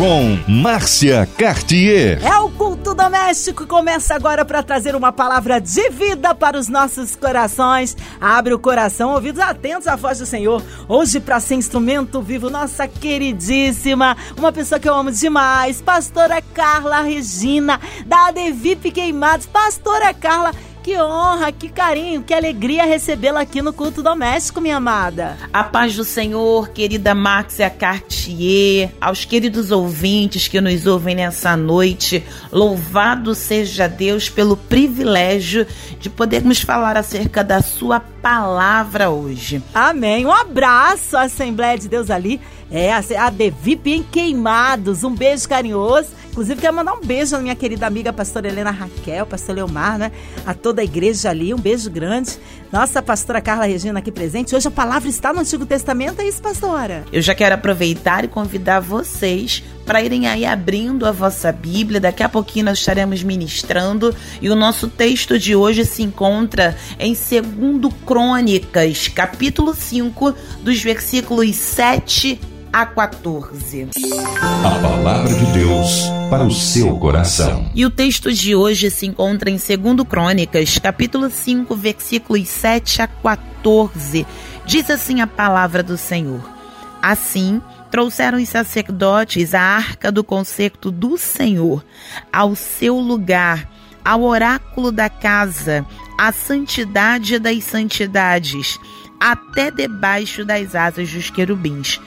Com Márcia Cartier. É o culto doméstico começa agora para trazer uma palavra de vida para os nossos corações. Abre o coração, ouvidos atentos à voz do Senhor. Hoje para ser instrumento vivo, nossa queridíssima, uma pessoa que eu amo demais, pastora Carla Regina, da Adevip Queimados. Pastora Carla, que honra, que carinho, que alegria recebê-la aqui no culto doméstico, minha amada. A paz do Senhor, querida Márcia Cartier, aos queridos ouvintes que nos ouvem nessa noite, louvado seja Deus pelo privilégio de podermos falar acerca da sua palavra hoje. Amém. Um abraço à Assembleia de Deus ali. É, a Devip em Queimados. Um beijo carinhoso. Inclusive, quero mandar um beijo à minha querida amiga pastora Helena Raquel, pastor Leomar, né? A toda a igreja ali, um beijo grande. Nossa pastora Carla Regina aqui presente. Hoje a palavra está no Antigo Testamento, é isso, pastora? Eu já quero aproveitar e convidar vocês para irem aí abrindo a vossa Bíblia. Daqui a pouquinho nós estaremos ministrando e o nosso texto de hoje se encontra em 2 Crônicas, capítulo 5, dos versículos 7 a 14. A palavra de Deus para o seu coração. E o texto de hoje se encontra em 2 Crônicas, capítulo 5, versículos 7 a 14. Diz assim a palavra do Senhor: Assim, trouxeram os sacerdotes a arca do concerto do Senhor ao seu lugar, ao oráculo da casa, à santidade das santidades, até debaixo das asas dos querubins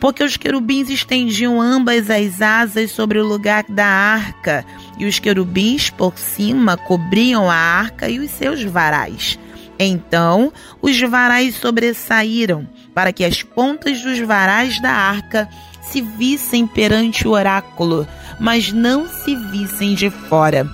porque os querubins estendiam ambas as asas sobre o lugar da arca, e os querubins por cima cobriam a arca e os seus varais. Então os varais sobressaíram, para que as pontas dos varais da arca se vissem perante o oráculo, mas não se vissem de fora.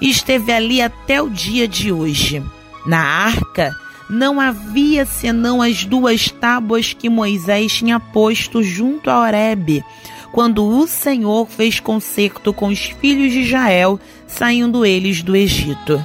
Esteve ali até o dia de hoje. Na arca não havia senão as duas tábuas que Moisés tinha posto junto a Horebe, quando o Senhor fez concerto com os filhos de Israel, saindo eles do Egito.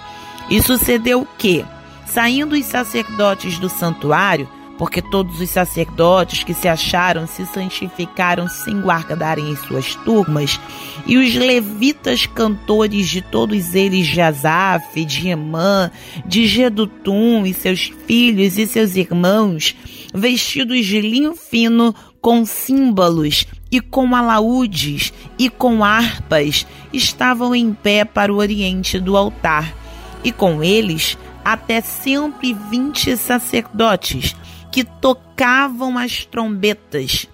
E sucedeu que, saindo os sacerdotes do santuário, porque todos os sacerdotes que se acharam se santificaram sem guardarem em suas turmas, e os levitas cantores de todos eles de Asaf, de Emã, de Gedutum e seus filhos e seus irmãos, vestidos de linho fino, com símbolos e com alaúdes e com harpas, estavam em pé para o oriente do altar, e com eles até cento e vinte sacerdotes, que tocavam as trombetas.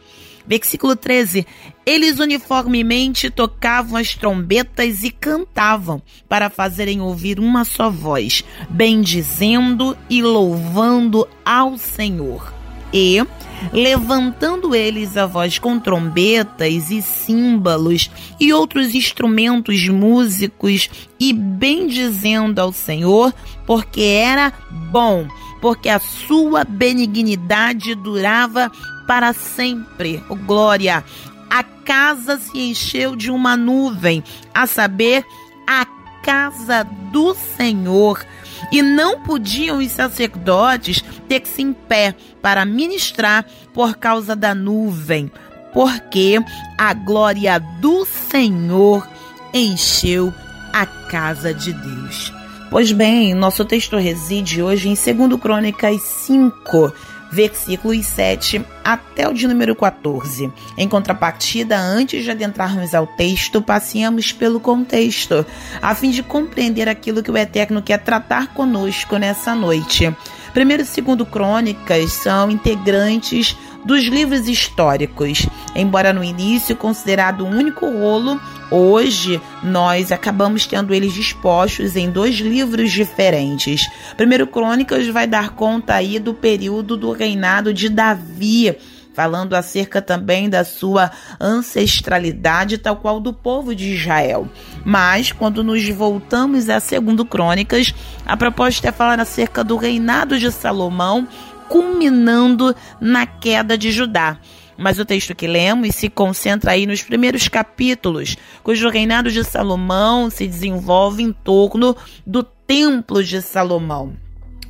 Versículo 13: Eles uniformemente tocavam as trombetas e cantavam, para fazerem ouvir uma só voz, bendizendo e louvando ao Senhor. E, levantando eles a voz com trombetas e símbolos e outros instrumentos músicos, e bendizendo ao Senhor, porque era bom porque a sua benignidade durava para sempre. Oh, glória! A casa se encheu de uma nuvem, a saber, a casa do Senhor. E não podiam os sacerdotes ter-se em pé para ministrar por causa da nuvem, porque a glória do Senhor encheu a casa de Deus. Pois bem, nosso texto reside hoje em 2 Crônicas 5, versículos 7 até o de número 14. Em contrapartida, antes de adentrarmos ao texto, passeamos pelo contexto, a fim de compreender aquilo que o Eterno quer tratar conosco nessa noite. Primeiro e segundo Crônicas são integrantes dos livros históricos. Embora no início considerado um único rolo, hoje nós acabamos tendo eles dispostos em dois livros diferentes. Primeiro Crônicas vai dar conta aí do período do reinado de Davi, falando acerca também da sua ancestralidade, tal qual do povo de Israel. Mas, quando nos voltamos a Segundo Crônicas, a proposta é falar acerca do reinado de Salomão culminando na queda de Judá. Mas o texto que lemos se concentra aí nos primeiros capítulos, cujo reinado de Salomão se desenvolve em torno do Templo de Salomão.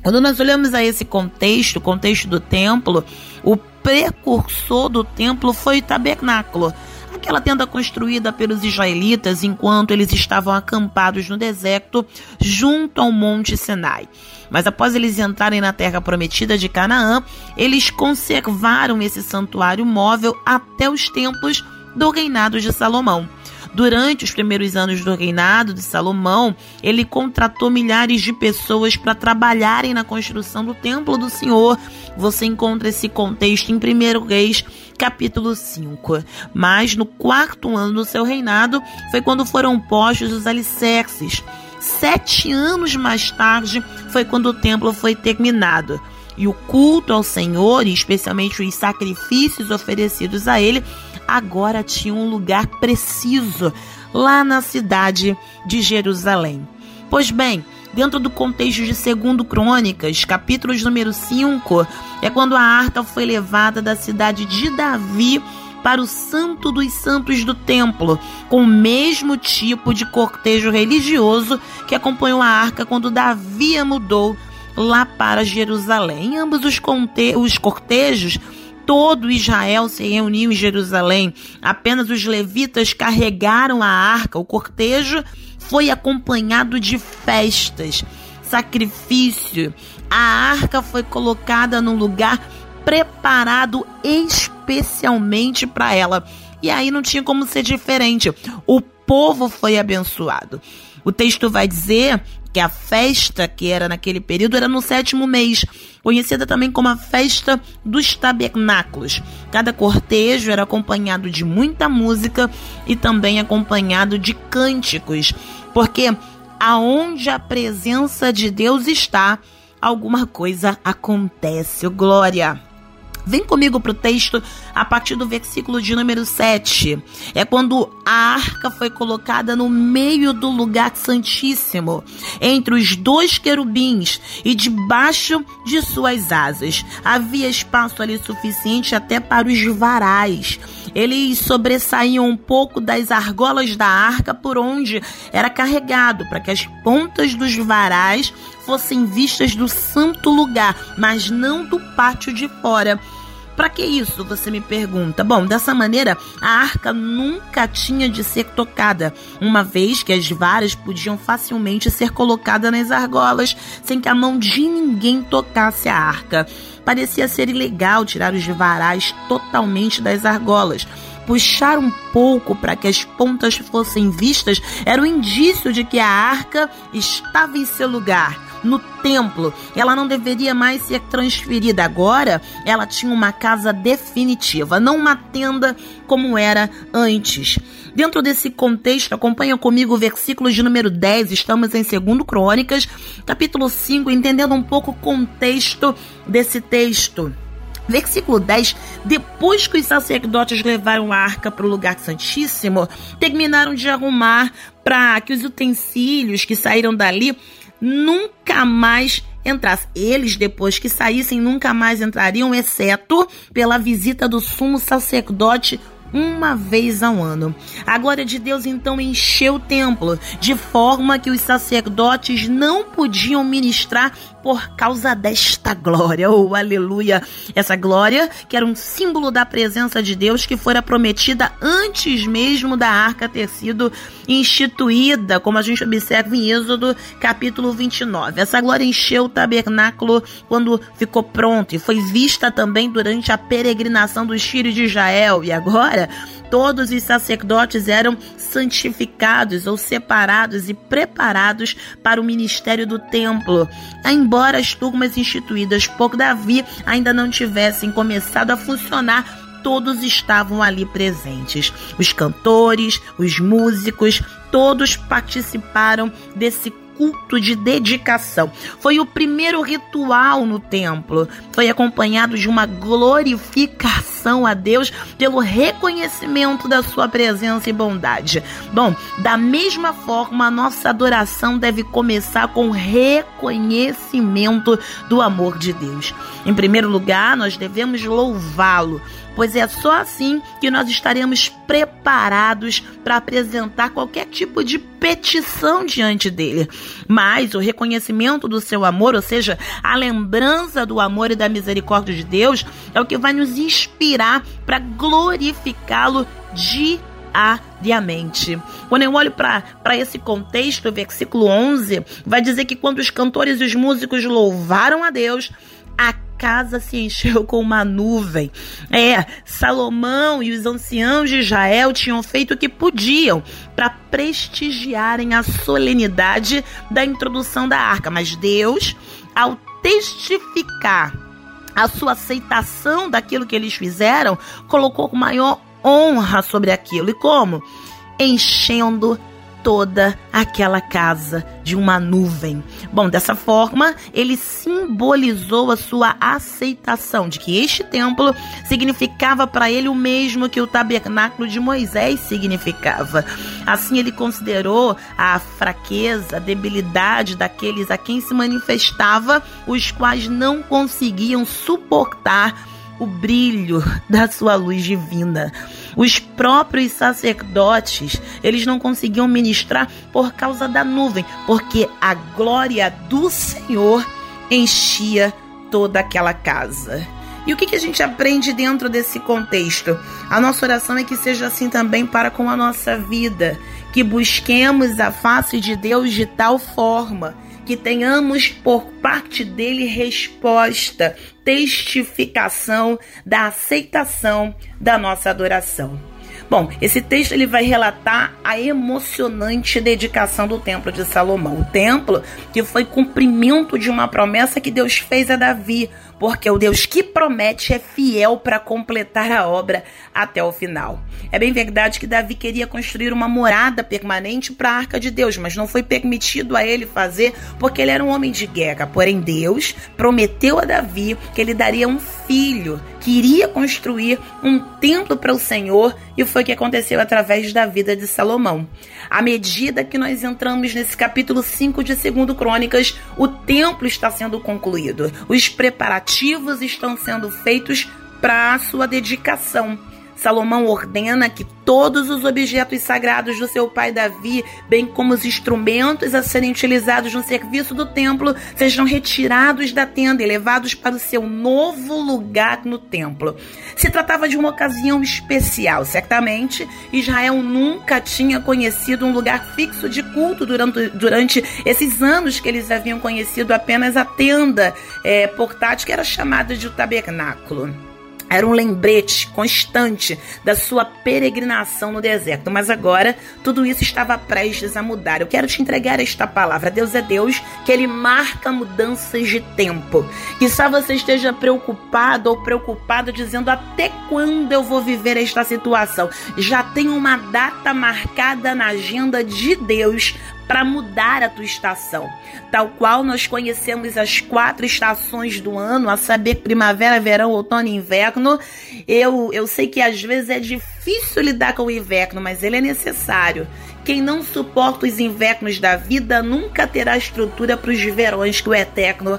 Quando nós olhamos a esse contexto, o contexto do templo, o precursor do templo foi o tabernáculo, aquela tenda construída pelos israelitas enquanto eles estavam acampados no deserto junto ao Monte Sinai. Mas após eles entrarem na terra prometida de Canaã, eles conservaram esse santuário móvel até os tempos do reinado de Salomão. Durante os primeiros anos do reinado de Salomão, ele contratou milhares de pessoas para trabalharem na construção do templo do Senhor. Você encontra esse contexto em 1 Reis, capítulo 5. Mas no quarto ano do seu reinado foi quando foram postos os alicerces. Sete anos mais tarde foi quando o templo foi terminado. E o culto ao Senhor, e especialmente os sacrifícios oferecidos a ele, agora tinha um lugar preciso lá na cidade de Jerusalém. Pois bem, dentro do contexto de 2 Crônicas, capítulos número 5, é quando a arca foi levada da cidade de Davi para o Santo dos Santos do Templo, com o mesmo tipo de cortejo religioso que acompanhou a arca quando Davi mudou lá para Jerusalém. Em ambos os, os cortejos, todo Israel se reuniu em Jerusalém. Apenas os levitas carregaram a arca. O cortejo foi acompanhado de festas, sacrifício. A arca foi colocada num lugar preparado especialmente para ela. E aí não tinha como ser diferente. O povo foi abençoado. O texto vai dizer que a festa que era naquele período era no sétimo mês, conhecida também como a festa dos tabernáculos. Cada cortejo era acompanhado de muita música e também acompanhado de cânticos, porque aonde a presença de Deus está, alguma coisa acontece. Glória. Vem comigo para o texto a partir do versículo de número 7. É quando a arca foi colocada no meio do lugar santíssimo, entre os dois querubins e debaixo de suas asas. Havia espaço ali suficiente até para os varais. Eles sobressaíam um pouco das argolas da arca por onde era carregado, para que as pontas dos varais fossem vistas do santo lugar, mas não do pátio de fora. Para que isso? Você me pergunta. Bom, dessa maneira, a arca nunca tinha de ser tocada, uma vez que as varas podiam facilmente ser colocadas nas argolas, sem que a mão de ninguém tocasse a arca. Parecia ser ilegal tirar os varais totalmente das argolas puxar um pouco para que as pontas fossem vistas era o um indício de que a arca estava em seu lugar no templo. Ela não deveria mais ser transferida. Agora, ela tinha uma casa definitiva, não uma tenda como era antes. Dentro desse contexto, acompanha comigo o versículo de número 10, estamos em 2 Crônicas, capítulo 5, entendendo um pouco o contexto desse texto. Versículo 10: Depois que os sacerdotes levaram a arca para o lugar santíssimo, terminaram de arrumar para que os utensílios que saíram dali nunca mais entrassem. Eles, depois que saíssem, nunca mais entrariam, exceto pela visita do sumo sacerdote uma vez ao ano. A glória de Deus então encheu o templo, de forma que os sacerdotes não podiam ministrar por causa desta glória. Oh, aleluia! Essa glória que era um símbolo da presença de Deus que fora prometida antes mesmo da arca ter sido instituída, como a gente observa em Êxodo capítulo 29. Essa glória encheu o tabernáculo quando ficou pronto e foi vista também durante a peregrinação dos filhos de Israel. E agora todos os sacerdotes eram santificados ou separados e preparados para o ministério do templo. Embora as turmas instituídas por Davi ainda não tivessem começado a funcionar, todos estavam ali presentes. Os cantores, os músicos, todos participaram desse culto de dedicação. Foi o primeiro ritual no templo. Foi acompanhado de uma glorificação a Deus pelo reconhecimento da sua presença e bondade. Bom, da mesma forma, a nossa adoração deve começar com reconhecimento do amor de Deus. Em primeiro lugar, nós devemos louvá-lo pois é só assim que nós estaremos preparados para apresentar qualquer tipo de petição diante dele. Mas o reconhecimento do seu amor, ou seja, a lembrança do amor e da misericórdia de Deus, é o que vai nos inspirar para glorificá-lo diariamente. Quando eu olho para esse contexto, o versículo 11 vai dizer que quando os cantores e os músicos louvaram a Deus, casa se encheu com uma nuvem. É, Salomão e os anciãos de Israel tinham feito o que podiam para prestigiarem a solenidade da introdução da arca, mas Deus, ao testificar a sua aceitação daquilo que eles fizeram, colocou maior honra sobre aquilo. E como? Enchendo toda aquela casa de uma nuvem. Bom, dessa forma, ele simbolizou a sua aceitação de que este templo significava para ele o mesmo que o tabernáculo de Moisés significava. Assim, ele considerou a fraqueza, a debilidade daqueles a quem se manifestava, os quais não conseguiam suportar o brilho da sua luz divina. Os próprios sacerdotes, eles não conseguiam ministrar por causa da nuvem, porque a glória do Senhor enchia toda aquela casa. E o que, que a gente aprende dentro desse contexto? A nossa oração é que seja assim também para com a nossa vida, que busquemos a face de Deus de tal forma que tenhamos por parte dele resposta, testificação da aceitação da nossa adoração. Bom, esse texto ele vai relatar a emocionante dedicação do Templo de Salomão. O templo que foi cumprimento de uma promessa que Deus fez a Davi, porque o Deus que promete é fiel para completar a obra até o final. É bem verdade que Davi queria construir uma morada permanente para a arca de Deus, mas não foi permitido a ele fazer porque ele era um homem de guerra. Porém, Deus prometeu a Davi que ele daria um filho que iria construir um templo para o Senhor e foi o que aconteceu através da vida de Salomão. À medida que nós entramos nesse capítulo 5 de 2 Crônicas, o templo está sendo concluído. Os preparativos estão sendo feitos para a sua dedicação. Salomão ordena que todos os objetos sagrados do seu pai Davi, bem como os instrumentos a serem utilizados no serviço do templo, sejam retirados da tenda e levados para o seu novo lugar no templo. Se tratava de uma ocasião especial, certamente Israel nunca tinha conhecido um lugar fixo de culto durante, durante esses anos que eles haviam conhecido apenas a tenda é, portátil que era chamada de tabernáculo. Era um lembrete constante da sua peregrinação no deserto. Mas agora tudo isso estava prestes a mudar. Eu quero te entregar esta palavra. Deus é Deus, que Ele marca mudanças de tempo. Quizá você esteja preocupado ou preocupado dizendo até quando eu vou viver esta situação. Já tem uma data marcada na agenda de Deus para mudar a tua estação. Tal qual nós conhecemos as quatro estações do ano, a saber, primavera, verão, outono e inverno. Eu, eu sei que às vezes é difícil lidar com o inverno, mas ele é necessário. Quem não suporta os invernos da vida nunca terá estrutura para os verões que o Eterno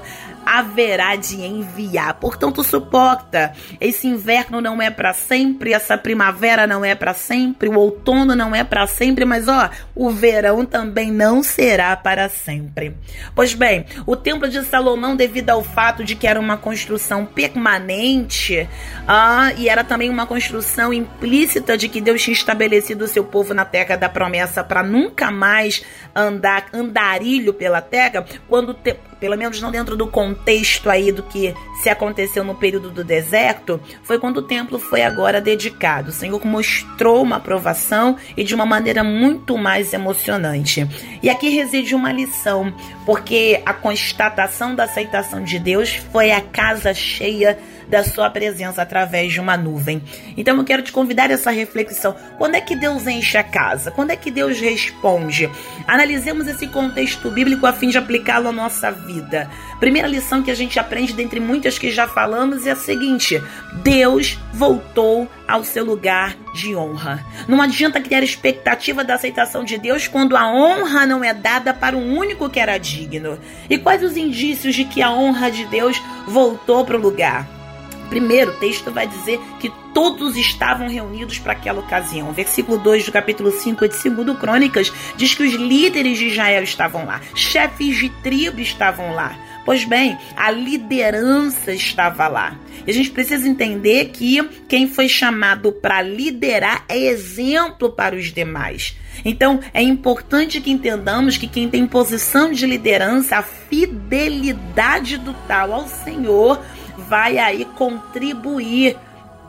haverá de enviar. Portanto, suporta. Esse inverno não é para sempre, essa primavera não é para sempre, o outono não é para sempre, mas ó, o verão também não será para sempre. Pois bem, o templo de Salomão, devido ao fato de que era uma construção permanente, ah, e era também uma construção implícita de que Deus tinha estabelecido o seu povo na terra da promessa para nunca mais andar andarilho pela terra, quando te, pelo menos não dentro do contexto aí do que se aconteceu no período do deserto, foi quando o templo foi agora dedicado. O Senhor mostrou uma aprovação e de uma maneira muito mais emocionante. E aqui reside uma lição, porque a constatação da aceitação de Deus foi a casa cheia da sua presença através de uma nuvem. Então eu quero te convidar a essa reflexão. Quando é que Deus enche a casa? Quando é que Deus responde? Analisemos esse contexto bíblico a fim de aplicá-lo à nossa vida. Primeira lição que a gente aprende, dentre muitas que já falamos, é a seguinte: Deus voltou ao seu lugar de honra. Não adianta criar expectativa da aceitação de Deus quando a honra não é dada para o único que era digno. E quais os indícios de que a honra de Deus voltou para o lugar? Primeiro, o texto vai dizer que todos estavam reunidos para aquela ocasião. versículo 2 do capítulo 5 de 2 Crônicas diz que os líderes de Israel estavam lá, chefes de tribo estavam lá. Pois bem, a liderança estava lá. E a gente precisa entender que quem foi chamado para liderar é exemplo para os demais. Então, é importante que entendamos que quem tem posição de liderança, a fidelidade do tal ao Senhor vai aí contribuir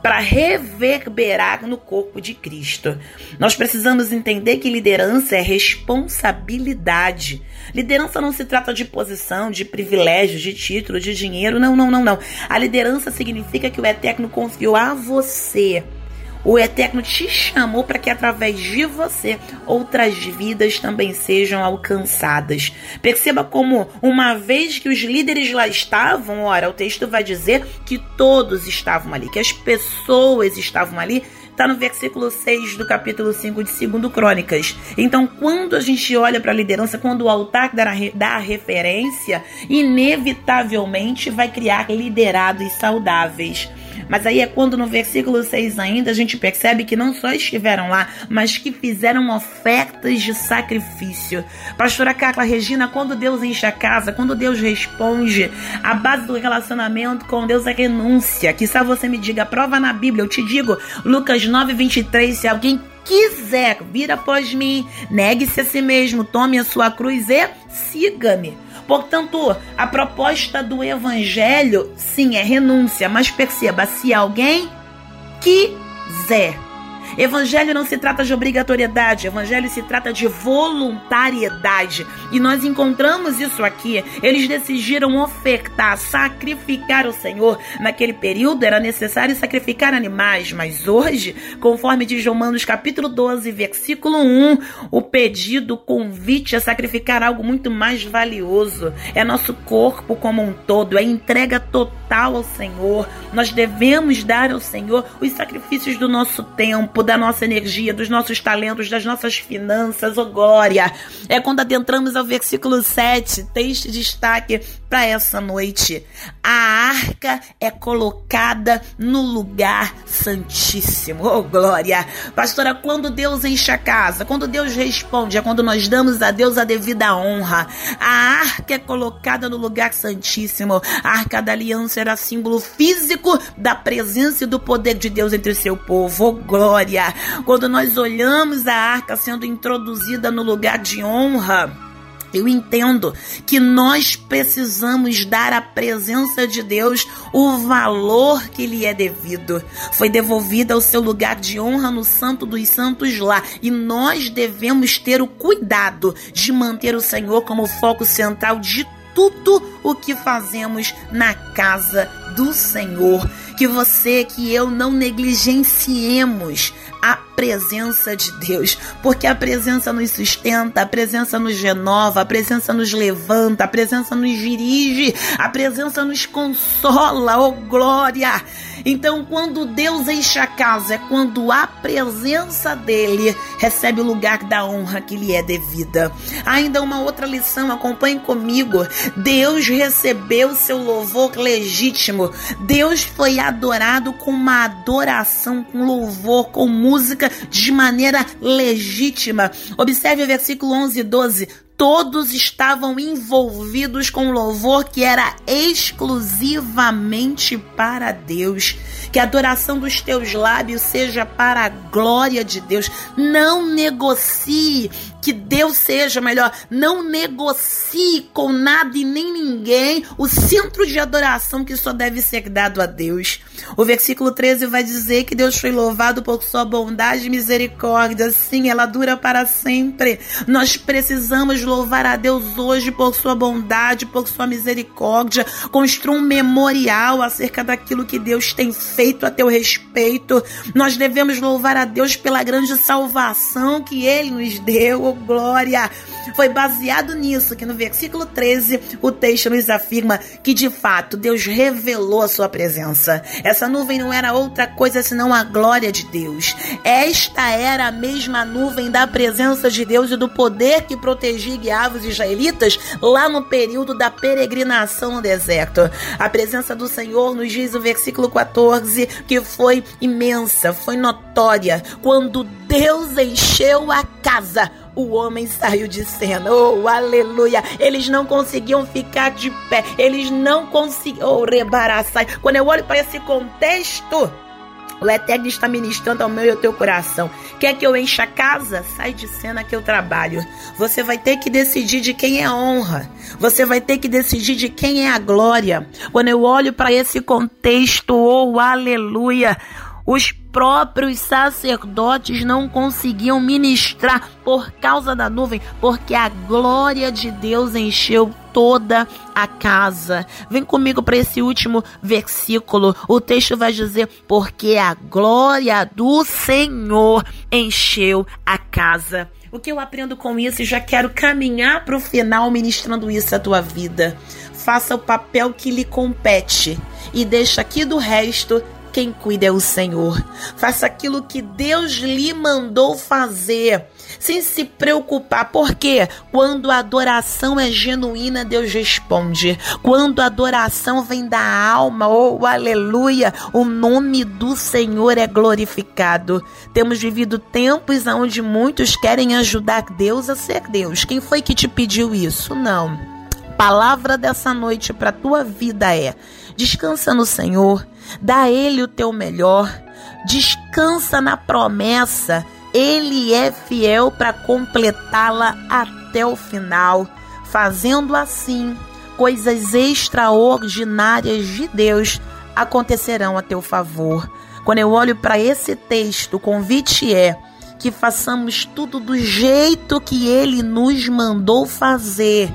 para reverberar no corpo de Cristo. Nós precisamos entender que liderança é responsabilidade. Liderança não se trata de posição, de privilégio, de título, de dinheiro. Não, não, não, não. A liderança significa que o Eterno confiou a você o Eterno te chamou para que através de você outras vidas também sejam alcançadas. Perceba como, uma vez que os líderes lá estavam, ora, o texto vai dizer que todos estavam ali, que as pessoas estavam ali Está no versículo 6 do capítulo 5 de 2 Crônicas. Então, quando a gente olha para a liderança, quando o altar dá a referência, inevitavelmente vai criar liderados saudáveis. Mas aí é quando no versículo 6 ainda a gente percebe que não só estiveram lá, mas que fizeram ofertas de sacrifício. Pastora Carla Regina, quando Deus enche a casa, quando Deus responde, a base do relacionamento com Deus é renúncia. Que só você me diga, prova na Bíblia, eu te digo, Lucas 9, 23, se alguém quiser vir após mim, negue-se a si mesmo, tome a sua cruz e siga-me. Portanto, a proposta do evangelho, sim, é renúncia, mas perceba, se alguém quiser Evangelho não se trata de obrigatoriedade, evangelho se trata de voluntariedade. E nós encontramos isso aqui. Eles decidiram ofertar, sacrificar o Senhor. Naquele período era necessário sacrificar animais, mas hoje, conforme diz Romanos capítulo 12, versículo 1, o pedido, o convite a sacrificar algo muito mais valioso. É nosso corpo como um todo, é entrega total ao Senhor. Nós devemos dar ao Senhor os sacrifícios do nosso tempo, da nossa energia, dos nossos talentos, das nossas finanças, oh glória. É quando adentramos ao versículo 7, texto de destaque para essa noite. A arca é colocada no lugar santíssimo, oh glória. Pastora, quando Deus enche a casa, quando Deus responde, é quando nós damos a Deus a devida honra. A arca é colocada no lugar santíssimo. A arca da aliança era símbolo físico da presença e do poder de Deus entre o seu povo, oh glória glória. Quando nós olhamos a arca sendo introduzida no lugar de honra, eu entendo que nós precisamos dar à presença de Deus o valor que lhe é devido. Foi devolvida ao seu lugar de honra no Santo dos Santos lá, e nós devemos ter o cuidado de manter o Senhor como foco central de tudo o que fazemos na casa do Senhor. Que você, que eu não negligenciemos a presença de Deus, porque a presença nos sustenta, a presença nos renova, a presença nos levanta, a presença nos dirige, a presença nos consola, oh glória! Então, quando Deus enche a casa, é quando a presença dele recebe o lugar da honra que lhe é devida. Ainda uma outra lição, acompanhe comigo. Deus recebeu seu louvor legítimo. Deus foi adorado com uma adoração, com louvor, com música de maneira legítima. Observe o versículo 11 e 12 todos estavam envolvidos com louvor que era exclusivamente para Deus. Que a adoração dos teus lábios seja para a glória de Deus. Não negocie que Deus seja melhor. Não negocie com nada e nem ninguém o centro de adoração que só deve ser dado a Deus. O versículo 13 vai dizer que Deus foi louvado por sua bondade e misericórdia. Sim, ela dura para sempre. Nós precisamos louvar a Deus hoje por sua bondade, por sua misericórdia. Construa um memorial acerca daquilo que Deus tem feito a teu respeito. Nós devemos louvar a Deus pela grande salvação que ele nos deu glória. Foi baseado nisso que no versículo 13 o texto nos afirma que de fato Deus revelou a sua presença. Essa nuvem não era outra coisa senão a glória de Deus. Esta era a mesma nuvem da presença de Deus e do poder que protegia guiava os israelitas lá no período da peregrinação no deserto. A presença do Senhor nos diz o versículo 14 que foi imensa, foi notória quando Deus encheu a casa o homem saiu de cena. Oh, aleluia! Eles não conseguiam ficar de pé. Eles não conseguiam. Oh, rebaraçai. Quando eu olho para esse contexto, o Eterno está ministrando ao meu e ao teu coração. Quer que eu encha a casa? Sai de cena que eu trabalho. Você vai ter que decidir de quem é a honra. Você vai ter que decidir de quem é a glória. Quando eu olho para esse contexto, oh aleluia, os próprios sacerdotes não conseguiam ministrar por causa da nuvem, porque a glória de Deus encheu toda a casa. Vem comigo para esse último versículo. O texto vai dizer: Porque a glória do Senhor encheu a casa. O que eu aprendo com isso e já quero caminhar para o final ministrando isso à tua vida. Faça o papel que lhe compete e deixa aqui do resto quem cuida é o Senhor. Faça aquilo que Deus lhe mandou fazer, sem se preocupar, porque quando a adoração é genuína, Deus responde. Quando a adoração vem da alma, oh aleluia, o nome do Senhor é glorificado. Temos vivido tempos onde muitos querem ajudar Deus a ser Deus. Quem foi que te pediu isso? Não. Palavra dessa noite para tua vida é: descansa no Senhor Dá a Ele o teu melhor. Descansa na promessa. Ele é fiel para completá-la até o final. Fazendo assim, coisas extraordinárias de Deus acontecerão a teu favor. Quando eu olho para esse texto, o convite é que façamos tudo do jeito que ele nos mandou fazer,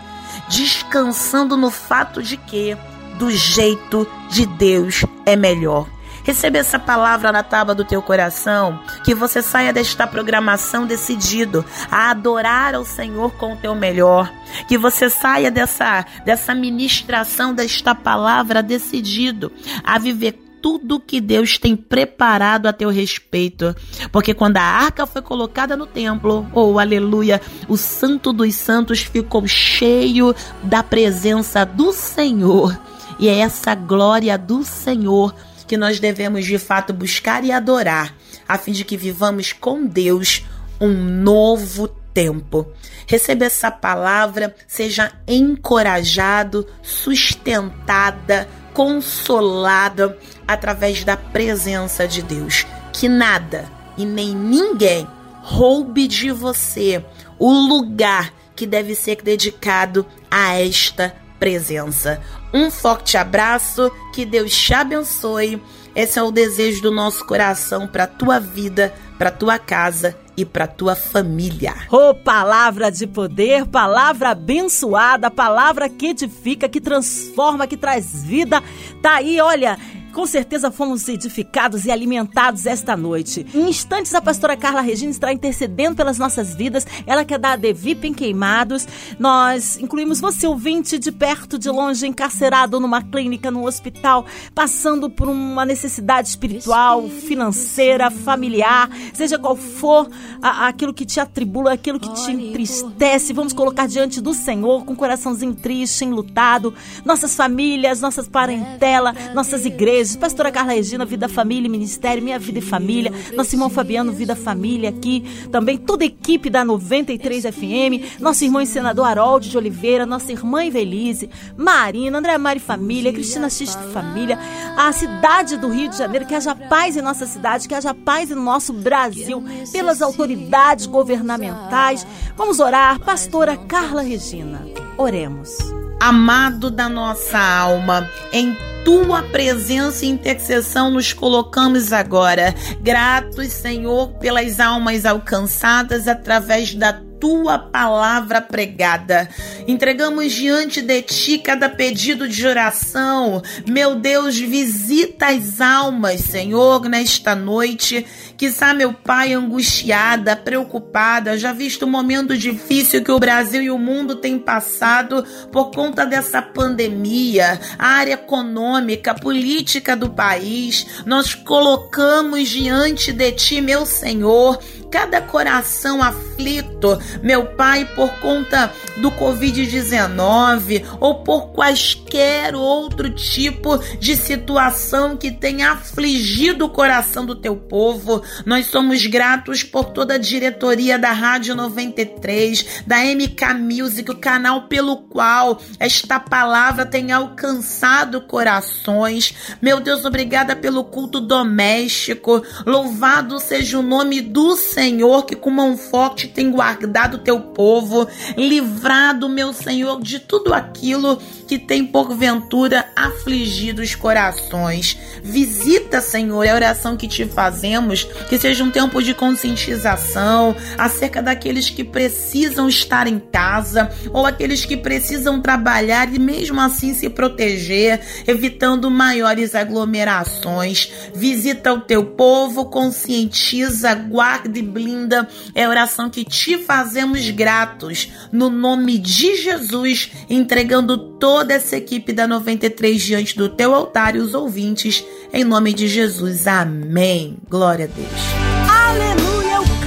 descansando no fato de que do jeito de Deus é melhor. Receba essa palavra na tábua do teu coração, que você saia desta programação decidido a adorar ao Senhor com o teu melhor, que você saia dessa dessa ministração desta palavra decidido a viver tudo que Deus tem preparado a teu respeito. Porque quando a arca foi colocada no templo, oh aleluia, o Santo dos Santos ficou cheio da presença do Senhor. E é essa glória do Senhor que nós devemos de fato buscar e adorar, a fim de que vivamos com Deus um novo tempo. Receba essa palavra, seja encorajado, sustentada, consolada através da presença de Deus. Que nada e nem ninguém roube de você o lugar que deve ser dedicado a esta presença. Um forte abraço, que Deus te abençoe. Esse é o desejo do nosso coração para tua vida, para tua casa e para tua família. Oh, palavra de poder, palavra abençoada, palavra que edifica, que transforma, que traz vida. Tá aí, olha, com certeza fomos edificados e alimentados esta noite. Em instantes, a pastora Carla Regina estará intercedendo pelas nossas vidas. Ela quer dar a Devip em queimados. Nós incluímos você, ouvinte, de perto, de longe, encarcerado numa clínica, num hospital, passando por uma necessidade espiritual, financeira, familiar, seja qual for a, aquilo que te atribula, aquilo que te entristece. Vamos colocar diante do Senhor com o coraçãozinho triste, enlutado, nossas famílias, nossas parentela, nossas igrejas Menezes, pastora Carla Regina, Vida, Família e Ministério, Minha Vida e Família, nosso irmão Fabiano, Vida, Família aqui, também toda a equipe da 93 FM, nosso irmão e senador Harold de Oliveira, nossa irmã Evelise, Marina, André Mari Família, Cristina Xista Família, a cidade do Rio de Janeiro, que haja paz em nossa cidade, que haja paz em nosso Brasil, pelas autoridades governamentais. Vamos orar, pastora Carla Regina. Oremos. Amado da nossa alma, em tua presença e intercessão nos colocamos agora. Gratos, Senhor, pelas almas alcançadas através da tua palavra pregada. Entregamos diante de ti cada pedido de oração. Meu Deus, visita as almas, Senhor, nesta noite. Está meu pai angustiada, preocupada, já visto o momento difícil que o Brasil e o mundo têm passado por conta dessa pandemia, a área econômica, política do país. Nós colocamos diante de ti, meu Senhor, cada coração aflito, meu Pai, por conta do Covid-19 ou por quaisquer outro tipo de situação que tenha afligido o coração do teu povo. Nós somos gratos por toda a diretoria da Rádio 93, da MK Music, o canal pelo qual esta palavra tem alcançado corações. Meu Deus, obrigada pelo culto doméstico. Louvado seja o nome do Senhor que com mão forte tem guardado teu povo, livrado, meu Senhor, de tudo aquilo que tem porventura afligido os corações. Visita, Senhor, é a oração que te fazemos, que seja um tempo de conscientização acerca daqueles que precisam estar em casa ou aqueles que precisam trabalhar e mesmo assim se proteger, evitando maiores aglomerações. Visita o teu povo, conscientiza, guarda e blinda. É oração que te fazemos gratos. No nome de Jesus, entregando toda essa equipe da 93 diante do teu altar e os ouvintes. Em nome de Jesus. Amém. Glória a Deus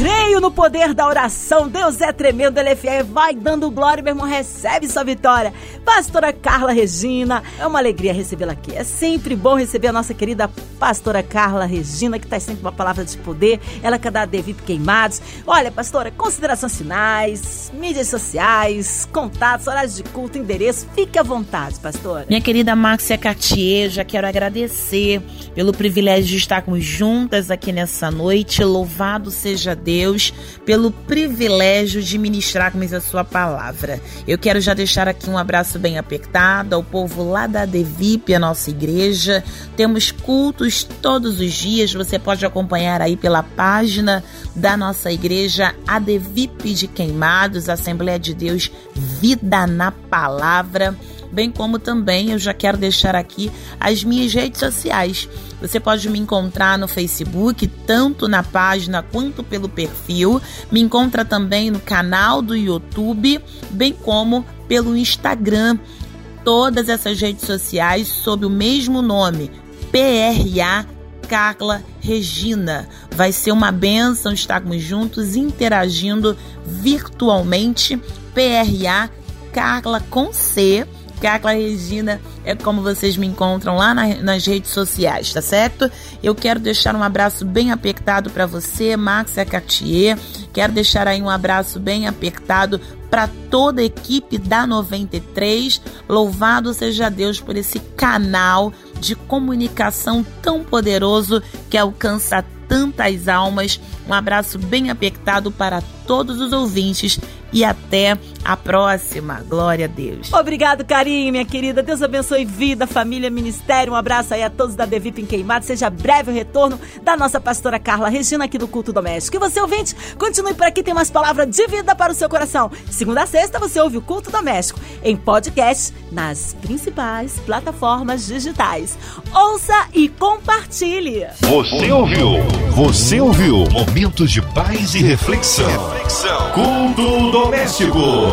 creio no poder da oração. Deus é tremendo, ele é fiel. Vai dando glória, meu irmão. Recebe sua vitória. Pastora Carla Regina, é uma alegria recebê-la aqui. É sempre bom receber a nossa querida pastora Carla Regina, que está sempre uma palavra de poder. Ela que dá Devip Queimados. Olha, pastora, considerações finais, mídias sociais, contatos, horários de culto, endereço. Fique à vontade, pastora. Minha querida Márcia Cartier, já quero agradecer pelo privilégio de estarmos juntas aqui nessa noite. Louvado seja Deus Pelo privilégio de ministrarmos a sua palavra. Eu quero já deixar aqui um abraço bem apertado ao povo lá da Devip, a nossa igreja. Temos cultos todos os dias, você pode acompanhar aí pela página da nossa igreja, a Devip de Queimados, Assembleia de Deus, Vida na Palavra bem como também eu já quero deixar aqui as minhas redes sociais. Você pode me encontrar no Facebook, tanto na página quanto pelo perfil. Me encontra também no canal do YouTube, bem como pelo Instagram. Todas essas redes sociais sob o mesmo nome, PRA Carla Regina. Vai ser uma benção estarmos juntos interagindo virtualmente. PRA Carla com C Cacla Regina é como vocês me encontram lá na, nas redes sociais, tá certo? Eu quero deixar um abraço bem apertado para você, Max Cartier. Quero deixar aí um abraço bem apertado para toda a equipe da 93. Louvado seja Deus por esse canal de comunicação tão poderoso que alcança tantas almas. Um abraço bem apertado para todos os ouvintes e até a próxima. Glória a Deus. Obrigado, carinho, minha querida. Deus abençoe vida, família, ministério. Um abraço aí a todos da Devip em Queimado. Seja breve o retorno da nossa pastora Carla Regina aqui do Culto Doméstico. E você, ouvinte, continue por aqui, tem mais palavras de vida para o seu coração. Segunda a sexta, você ouve o Culto Doméstico em podcast nas principais plataformas digitais. Ouça e compartilhe. Você ouviu? Você ouviu? Momentos de paz e reflexão. reflexão. Culto Doméstico.